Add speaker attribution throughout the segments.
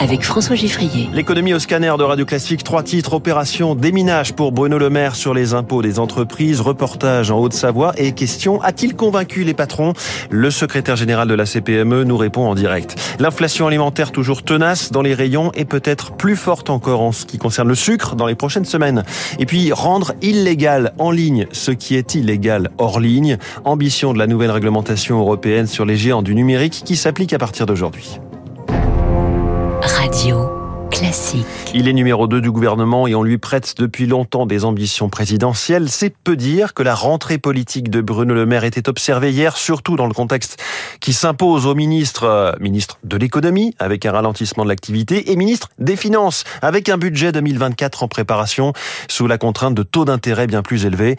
Speaker 1: avec François Giffrier.
Speaker 2: L'économie au scanner de Radio Classique, trois titres, opération déminage pour Bruno Le Maire sur les impôts des entreprises, reportage en Haute-Savoie et question, a-t-il convaincu les patrons? Le secrétaire général de la CPME nous répond en direct. L'inflation alimentaire toujours tenace dans les rayons et peut-être plus forte encore en ce qui concerne le sucre dans les prochaines semaines. Et puis rendre illégal en ligne ce qui est illégal hors ligne, ambition de la nouvelle réglementation européenne sur les géants du numérique qui s'applique à partir d'aujourd'hui.
Speaker 1: Classique.
Speaker 2: Il est numéro 2 du gouvernement et on lui prête depuis longtemps des ambitions présidentielles. C'est peu dire que la rentrée politique de Bruno Le Maire était observée hier, surtout dans le contexte qui s'impose au ministre, euh, ministre de l'économie, avec un ralentissement de l'activité, et ministre des Finances, avec un budget 2024 en préparation, sous la contrainte de taux d'intérêt bien plus élevés.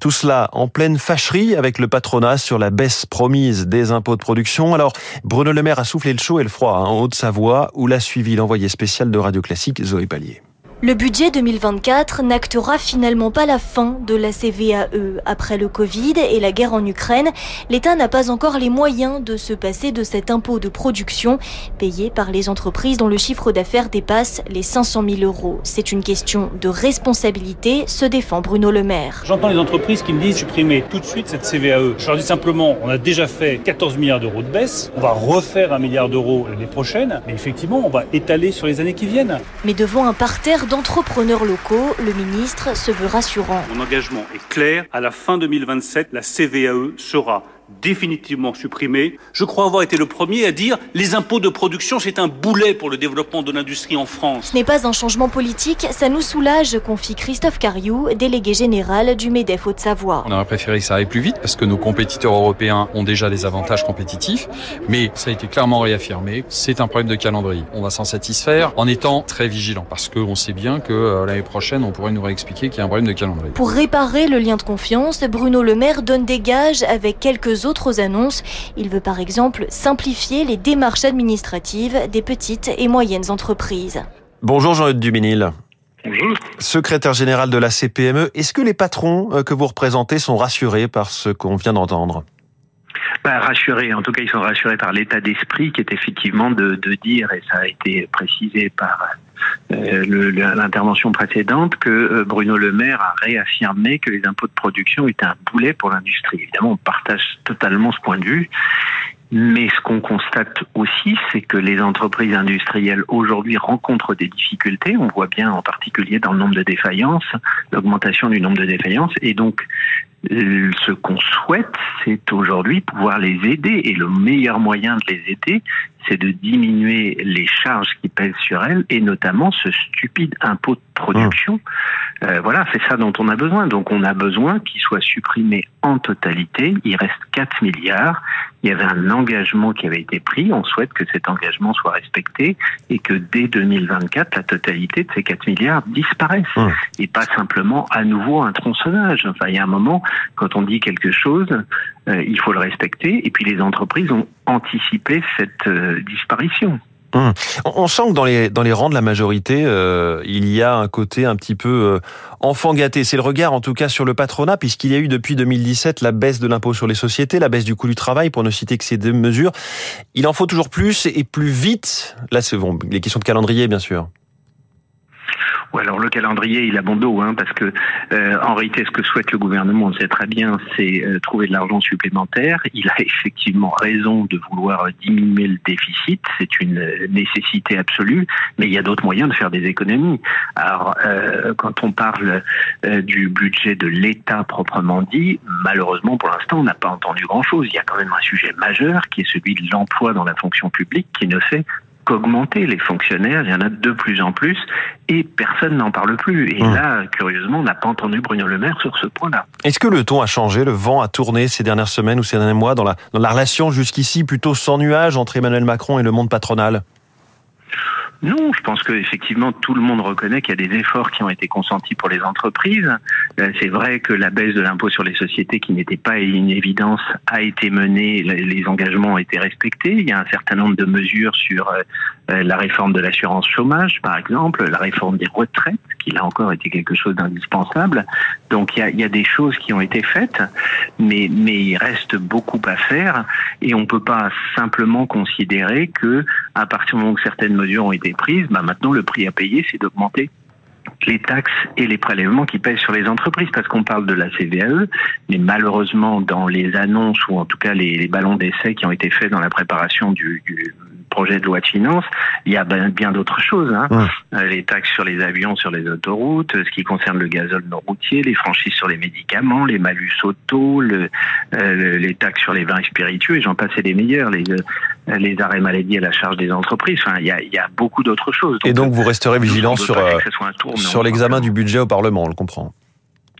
Speaker 2: Tout cela en pleine fâcherie avec le patronat sur la baisse promise des impôts de production. Alors, Bruno Le Maire a soufflé le chaud et le froid hein, en Haute-Savoie, où l'a suivi l'envoyé spécial de Radio Classique, Zoé.
Speaker 3: Le budget 2024 n'actera finalement pas la fin de la CVAE. Après le Covid et la guerre en Ukraine, l'État n'a pas encore les moyens de se passer de cet impôt de production payé par les entreprises dont le chiffre d'affaires dépasse les 500 000 euros. C'est une question de responsabilité, se défend Bruno Le Maire.
Speaker 4: J'entends les entreprises qui me disent supprimer tout de suite cette CVAE. Je leur dis simplement, on a déjà fait 14 milliards d'euros de baisse, on va refaire un milliard d'euros l'année prochaine, mais effectivement, on va étaler sur les années qui viennent.
Speaker 3: Mais devant un parterre d'entrepreneurs locaux, le ministre se veut rassurant.
Speaker 4: Mon engagement est clair. À la fin 2027, la CVAE sera définitivement supprimée. Je crois avoir été le premier à dire les impôts de production, c'est un boulet pour le développement de l'industrie en France.
Speaker 3: Ce n'est pas un changement politique, ça nous soulage, confie Christophe Cariou, délégué général du MEDEF Haute-Savoie.
Speaker 5: On aurait préféré que ça aille plus vite parce que nos compétiteurs européens ont déjà des avantages compétitifs, mais ça a été clairement réaffirmé, c'est un problème de calendrier. On va s'en satisfaire en étant très vigilant parce qu'on sait bien que euh, l'année prochaine, on pourrait nous réexpliquer qu'il y a un problème de calendrier.
Speaker 3: Pour réparer le lien de confiance, Bruno Le Maire donne des gages avec quelques autres annonces. Il veut par exemple simplifier les démarches administratives des petites et moyennes entreprises.
Speaker 2: Bonjour Jean-Eudes Duménil.
Speaker 6: Bonjour.
Speaker 2: Secrétaire général de la CPME, est-ce que les patrons euh, que vous représentez sont rassurés par ce qu'on vient d'entendre?
Speaker 6: Bah, rassurés, en tout cas ils sont rassurés par l'état d'esprit qui est effectivement de, dire, et ça a été précisé par euh, l'intervention précédente, que euh, Bruno Le Maire a réaffirmé que les impôts de production étaient un boulet pour l'industrie. Évidemment, on partage totalement ce point de vue. Mais ce qu'on constate aussi, c'est que les entreprises industrielles aujourd'hui rencontrent des difficultés. On voit bien en particulier dans le nombre de défaillances, l'augmentation du nombre de défaillances. Et donc, euh, ce qu'on souhaite, c'est aujourd'hui pouvoir les aider. Et le meilleur moyen de les aider, c'est de diminuer les charges qui pèsent sur elles, et notamment ce stupide impôt de production. Euh, voilà, c'est ça dont on a besoin. Donc on a besoin qu'il soit supprimé en totalité. Il reste 4 milliards. Il y avait un engagement qui avait été pris. On souhaite que cet engagement soit respecté et que dès 2024, la totalité de ces 4 milliards disparaisse.
Speaker 2: Hum.
Speaker 6: Et pas simplement à nouveau un tronçonnage. Enfin, il y a un moment, quand on dit quelque chose, euh, il faut le respecter. Et puis les entreprises ont anticipé cette euh, disparition.
Speaker 2: Hum. On on sent que dans les, dans les rangs de la majorité, euh, il y a un côté un petit peu euh, enfant gâté. C'est le regard en tout cas sur le patronat, puisqu'il y a eu depuis 2017 la baisse de l'impôt sur les sociétés, la baisse du coût du travail, pour ne citer que ces deux mesures. Il en faut toujours plus et plus vite. Là, c'est bon, les questions de calendrier, bien sûr.
Speaker 6: Alors le calendrier, il a bon dos, hein, parce que euh, en réalité, ce que souhaite le gouvernement, on le sait très bien, c'est euh, trouver de l'argent supplémentaire. Il a effectivement raison de vouloir diminuer le déficit, c'est une euh, nécessité absolue, mais il y a d'autres moyens de faire des économies. Alors, quand on parle du budget de l'État proprement dit, malheureusement, pour l'instant, on n'a pas entendu grand-chose. Il y a quand même un sujet majeur qui est celui de l'emploi dans la fonction publique, qui ne fait qu'augmenter les fonctionnaires, il y en a de plus en plus, et personne n'en parle plus. Et
Speaker 2: Mmh.
Speaker 6: là, curieusement, on n'a pas entendu Bruno Le Maire sur ce point-là.
Speaker 2: Est-ce que le ton a changé, le vent a tourné ces dernières semaines ou ces derniers mois dans la, dans la relation jusqu'ici plutôt sans nuage entre Emmanuel Macron et le monde patronal?
Speaker 6: Non, je pense que effectivement tout le monde reconnaît qu'il y a des efforts qui ont été consentis pour les entreprises. Euh, C'est vrai que la baisse de l'impôt sur les sociétés, qui n'était pas une évidence, a été menée. Les les engagements ont été respectés. Il y a un certain nombre de mesures sur euh, euh, la réforme de l'assurance chômage, par exemple, la réforme des retraites, qui là encore était quelque chose d'indispensable. Donc il y a, y a, des choses qui ont été faites, mais, mais il reste beaucoup à faire et on peut pas simplement considérer que à partir du moment où certaines mesures ont été prises, bah maintenant le prix à payer c'est d'augmenter les taxes et les prélèvements qui pèsent sur les entreprises, parce qu'on parle de la CVAE, mais malheureusement dans les annonces ou en tout cas les, les ballons d'essai qui ont été faits dans la préparation du, du projet de loi de finances, il y a bien d'autres choses. Hein. Ouais. Les taxes sur les avions, sur les autoroutes, ce qui concerne le gazole non routier, les franchises sur les médicaments, les malus auto, le, euh, les taxes sur les vins spiritueux, et j'en passais des meilleurs, les, euh, les arrêts maladie à la charge des entreprises. Enfin, il y a, il y a beaucoup d'autres choses.
Speaker 2: Donc, et donc vous resterez vigilant sur, euh, sur l'examen du budget au Parlement, on le comprend.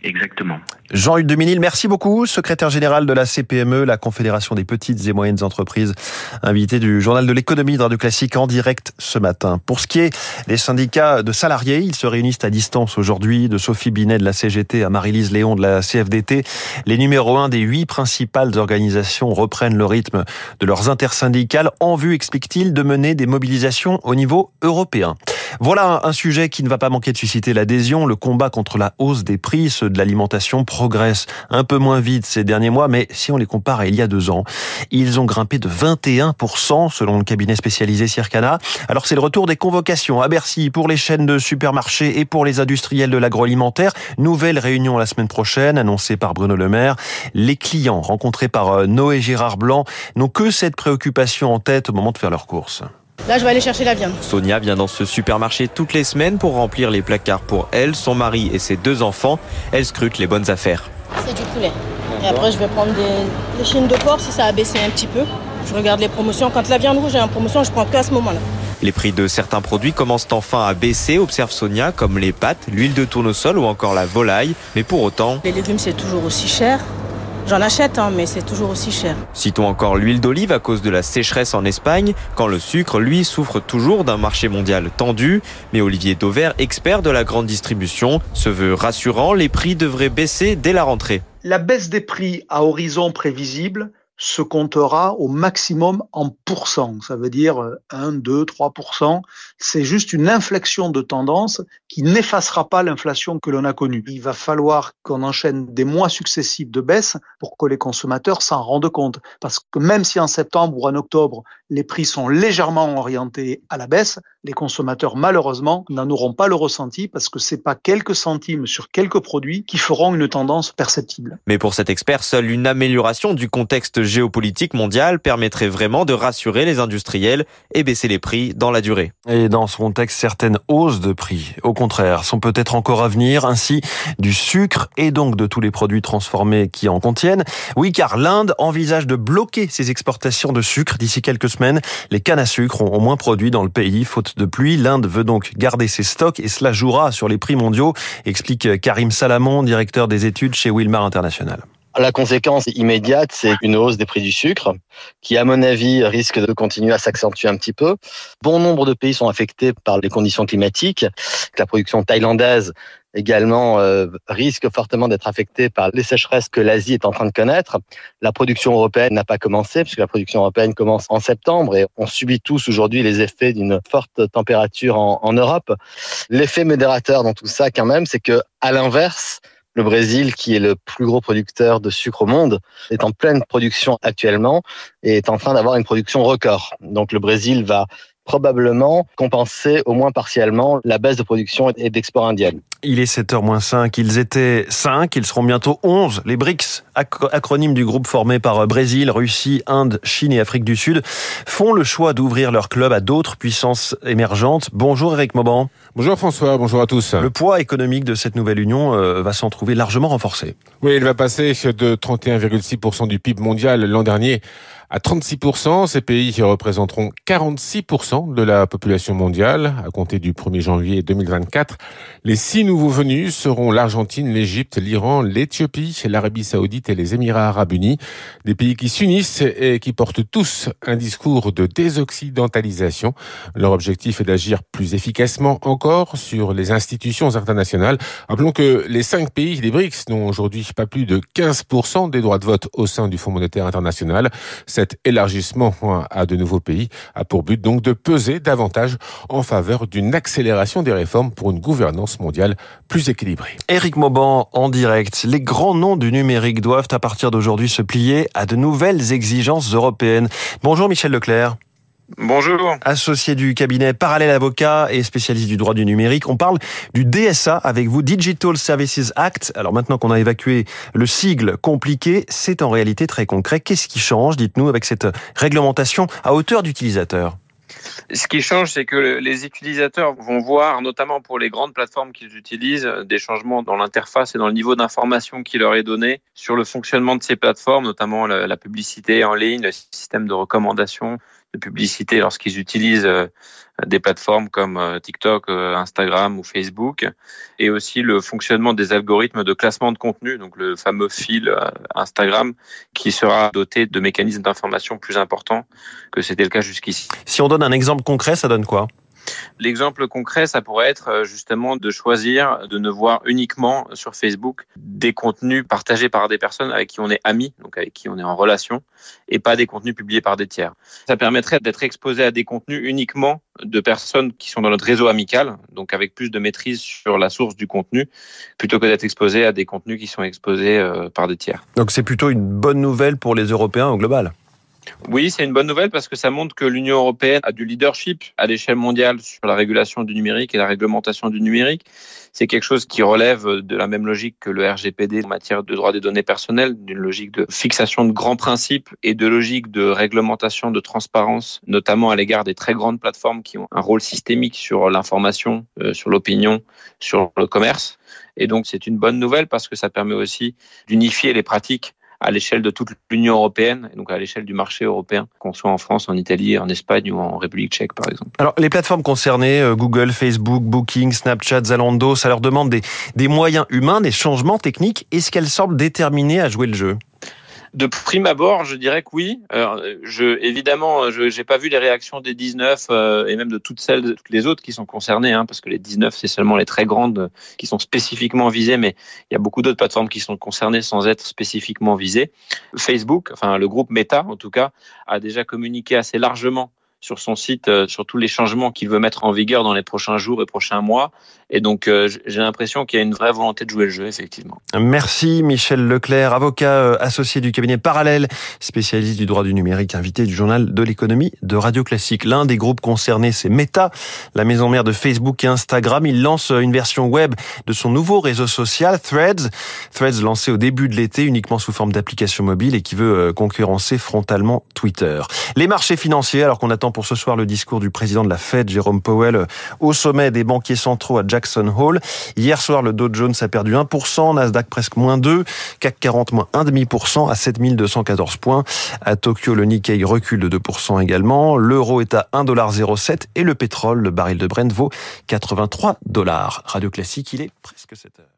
Speaker 6: Exactement.
Speaker 2: Jean-Hugues Deminil, merci beaucoup, secrétaire général de la CPME, la Confédération des petites et moyennes entreprises, invité du journal de l'économie de Radio Classique en direct ce matin. Pour ce qui est des syndicats de salariés, ils se réunissent à distance aujourd'hui, de Sophie Binet de la CGT à Marie-Lise Léon de la CFDT. Les numéros un des huit principales organisations reprennent le rythme de leurs intersyndicales en vue, explique-t-il, de mener des mobilisations au niveau européen. Voilà un sujet qui ne va pas manquer de susciter l'adhésion. Le combat contre la hausse des prix, ceux de l'alimentation, progresse un peu moins vite ces derniers mois, mais si on les compare à il y a deux ans, ils ont grimpé de 21% selon le cabinet spécialisé Circana. Alors c'est le retour des convocations à Bercy pour les chaînes de supermarchés et pour les industriels de l'agroalimentaire. Nouvelle réunion la semaine prochaine, annoncée par Bruno Le Maire. Les clients rencontrés par Noé Gérard Blanc n'ont que cette préoccupation en tête au moment de faire leurs courses.
Speaker 7: Là, je vais aller chercher la viande.
Speaker 8: Sonia vient dans ce supermarché toutes les semaines pour remplir les placards pour elle, son mari et ses deux enfants. Elle scrute les bonnes affaires.
Speaker 7: C'est du poulet. Et après, je vais prendre des, des chines de porc si ça a baissé un petit peu. Je regarde les promotions. Quand la viande rouge est en promotion, je prends que à ce moment-là.
Speaker 8: Les prix de certains produits commencent enfin à baisser, observe Sonia, comme les pâtes, l'huile de tournesol ou encore la volaille. Mais pour autant...
Speaker 7: Les légumes, c'est toujours aussi cher. J'en achète, hein, mais c'est toujours aussi cher.
Speaker 8: Citons encore l'huile d'olive à cause de la sécheresse en Espagne, quand le sucre, lui, souffre toujours d'un marché mondial tendu. Mais Olivier Dauvert, expert de la grande distribution, se veut rassurant, les prix devraient baisser dès la rentrée.
Speaker 9: La baisse des prix à horizon prévisible se comptera au maximum en pourcents. Ça veut dire 1, 2, 3%. C'est juste une inflexion de tendance qui n'effacera pas l'inflation que l'on a connue. Il va falloir qu'on enchaîne des mois successifs de baisse pour que les consommateurs s'en rendent compte. Parce que même si en septembre ou en octobre, les prix sont légèrement orientés à la baisse, les consommateurs, malheureusement, n'en auront pas le ressenti parce que c'est pas quelques centimes sur quelques produits qui feront une tendance perceptible.
Speaker 8: Mais pour cet expert, seule une amélioration du contexte géopolitique mondial permettrait vraiment de rassurer les industriels et baisser les prix dans la durée.
Speaker 2: Et dans ce contexte, certaines hausses de prix, au contraire, sont peut-être encore à venir, ainsi du sucre et donc de tous les produits transformés qui en contiennent. Oui, car l'Inde envisage de bloquer ses exportations de sucre d'ici quelques semaines. Les cannes à sucre ont au moins produit dans le pays, faute de pluie. L'Inde veut donc garder ses stocks et cela jouera sur les prix mondiaux, explique Karim Salamon, directeur des études chez Wilmar International.
Speaker 10: La conséquence immédiate, c'est une hausse des prix du sucre, qui, à mon avis, risque de continuer à s'accentuer un petit peu. Bon nombre de pays sont affectés par les conditions climatiques. La production thaïlandaise également euh, risque fortement d'être affectée par les sécheresses que l'Asie est en train de connaître. La production européenne n'a pas commencé, puisque la production européenne commence en septembre et on subit tous aujourd'hui les effets d'une forte température en, en Europe. L'effet modérateur dans tout ça, quand même, c'est que, à l'inverse, le Brésil, qui est le plus gros producteur de sucre au monde, est en pleine production actuellement et est en train d'avoir une production record. Donc le Brésil va probablement compenser au moins partiellement la baisse de production et d'export indienne.
Speaker 2: Il est 7h-5, ils étaient 5, ils seront bientôt 11. Les BRICS, acronyme du groupe formé par Brésil, Russie, Inde, Chine et Afrique du Sud, font le choix d'ouvrir leur club à d'autres puissances émergentes. Bonjour Eric Mauban.
Speaker 11: Bonjour François, bonjour à tous.
Speaker 2: Le poids économique de cette nouvelle union va s'en trouver largement renforcé.
Speaker 11: Oui, il va passer de 31,6% du PIB mondial l'an dernier à 36%. Ces pays représenteront 46% de la population mondiale à compter du 1er janvier 2024. Les six nouveaux venus seront l'Argentine, l'Égypte, l'Iran, l'Éthiopie, l'Arabie saoudite et les Émirats arabes unis. Des pays qui s'unissent et qui portent tous un discours de désoccidentalisation. Leur objectif est d'agir plus efficacement encore sur les institutions internationales. Rappelons que les cinq pays des BRICS n'ont aujourd'hui pas plus de 15% des droits de vote au sein du Fonds monétaire international Cet élargissement à de nouveaux pays a pour but donc de peser davantage en faveur d'une accélération des réformes pour une gouvernance mondiale plus équilibrée.
Speaker 2: Éric Mauban en direct. Les grands noms du numérique doivent à partir d'aujourd'hui se plier à de nouvelles exigences européennes. Bonjour Michel Leclerc.
Speaker 12: Bonjour.
Speaker 2: Associé du cabinet Parallèle Avocat et spécialiste du droit du numérique, on parle du DSA avec vous, Digital Services Act. Alors maintenant qu'on a évacué le sigle compliqué, c'est en réalité très concret. Qu'est-ce qui change, dites-nous, avec cette réglementation à hauteur d'utilisateur
Speaker 12: ce qui change, c'est que les utilisateurs vont voir, notamment pour les grandes plateformes qu'ils utilisent, des changements dans l'interface et dans le niveau d'information qui leur est donné sur le fonctionnement de ces plateformes, notamment la publicité en ligne, le système de recommandation, de publicité lorsqu'ils utilisent euh, des plateformes comme euh, TikTok, euh, Instagram ou Facebook, et aussi le fonctionnement des algorithmes de classement de contenu, donc le fameux fil Instagram, qui sera doté de mécanismes d'information plus importants que c'était le cas jusqu'ici.
Speaker 2: Si on donne un exemple concret, ça donne quoi?
Speaker 12: L'exemple concret, ça pourrait être euh, justement de choisir de ne voir uniquement sur Facebook des contenus partagés par des personnes avec qui on est amis, donc avec qui on est en relation, et pas des contenus publiés par des tiers. Ça permettrait d'être exposé à des contenus uniquement de personnes qui sont dans notre réseau amical, donc avec plus de maîtrise sur la source du contenu, plutôt que d'être exposé à des contenus qui sont exposés euh, par des tiers.
Speaker 2: Donc c'est plutôt une bonne nouvelle pour les Européens au global.
Speaker 12: Oui, c'est une bonne nouvelle parce que ça montre que l'Union européenne a du leadership à l'échelle mondiale sur la régulation du numérique et la réglementation du numérique. C'est quelque chose qui relève de la même logique que le RGPD en matière de droit des données personnelles, d'une logique de fixation de grands principes et de logique de réglementation de transparence, notamment à l'égard des très grandes plateformes qui ont un rôle systémique sur l'information, euh, sur l'opinion, sur le commerce. Et donc c'est une bonne nouvelle parce que ça permet aussi d'unifier les pratiques à l'échelle de toute l'Union européenne, et donc à l'échelle du marché européen, qu'on soit en France, en Italie, en Espagne ou en République tchèque, par exemple.
Speaker 2: Alors, les plateformes concernées, euh, Google, Facebook, Booking, Snapchat, Zalando, ça leur demande des, des moyens humains, des changements techniques. Est-ce qu'elles semblent déterminées à jouer le jeu?
Speaker 12: De prime abord, je dirais que oui. je, évidemment, je n'ai pas vu les réactions des 19 euh, et même de toutes celles, toutes les autres qui sont concernées, hein, parce que les 19, c'est seulement les très grandes qui sont spécifiquement visées, mais il y a beaucoup d'autres plateformes qui sont concernées sans être spécifiquement visées. Facebook, enfin le groupe Meta en tout cas, a déjà communiqué assez largement sur son site euh, sur tous les changements qu'il veut mettre en vigueur dans les prochains jours et prochains mois. Et donc, euh, j'ai l'impression qu'il y a une vraie volonté de jouer le jeu, effectivement.
Speaker 2: Merci Michel Leclerc, avocat euh, associé du cabinet Parallèle, spécialiste du droit du numérique, invité du journal de l'économie de Radio Classique. L'un des groupes concernés, c'est Meta, la maison mère de Facebook et Instagram. Il lance une version web de son nouveau réseau social, Threads. Threads lancé au début de l'été uniquement sous forme d'application mobile et qui veut concurrencer frontalement Twitter. Les marchés financiers, alors qu'on attend pour ce soir le discours du président de la Fed, Jérôme Powell, au sommet des banquiers centraux à Jackson Hole. Hier soir, le Dow Jones a perdu 1%, Nasdaq presque moins 2, CAC 40 moins 1,5% à 7214 points. À Tokyo, le Nikkei recule de 2% également. L'euro est à 1,07$ et le pétrole, le baril de Brent vaut 83 dollars. Radio Classique, il est presque 7 heures.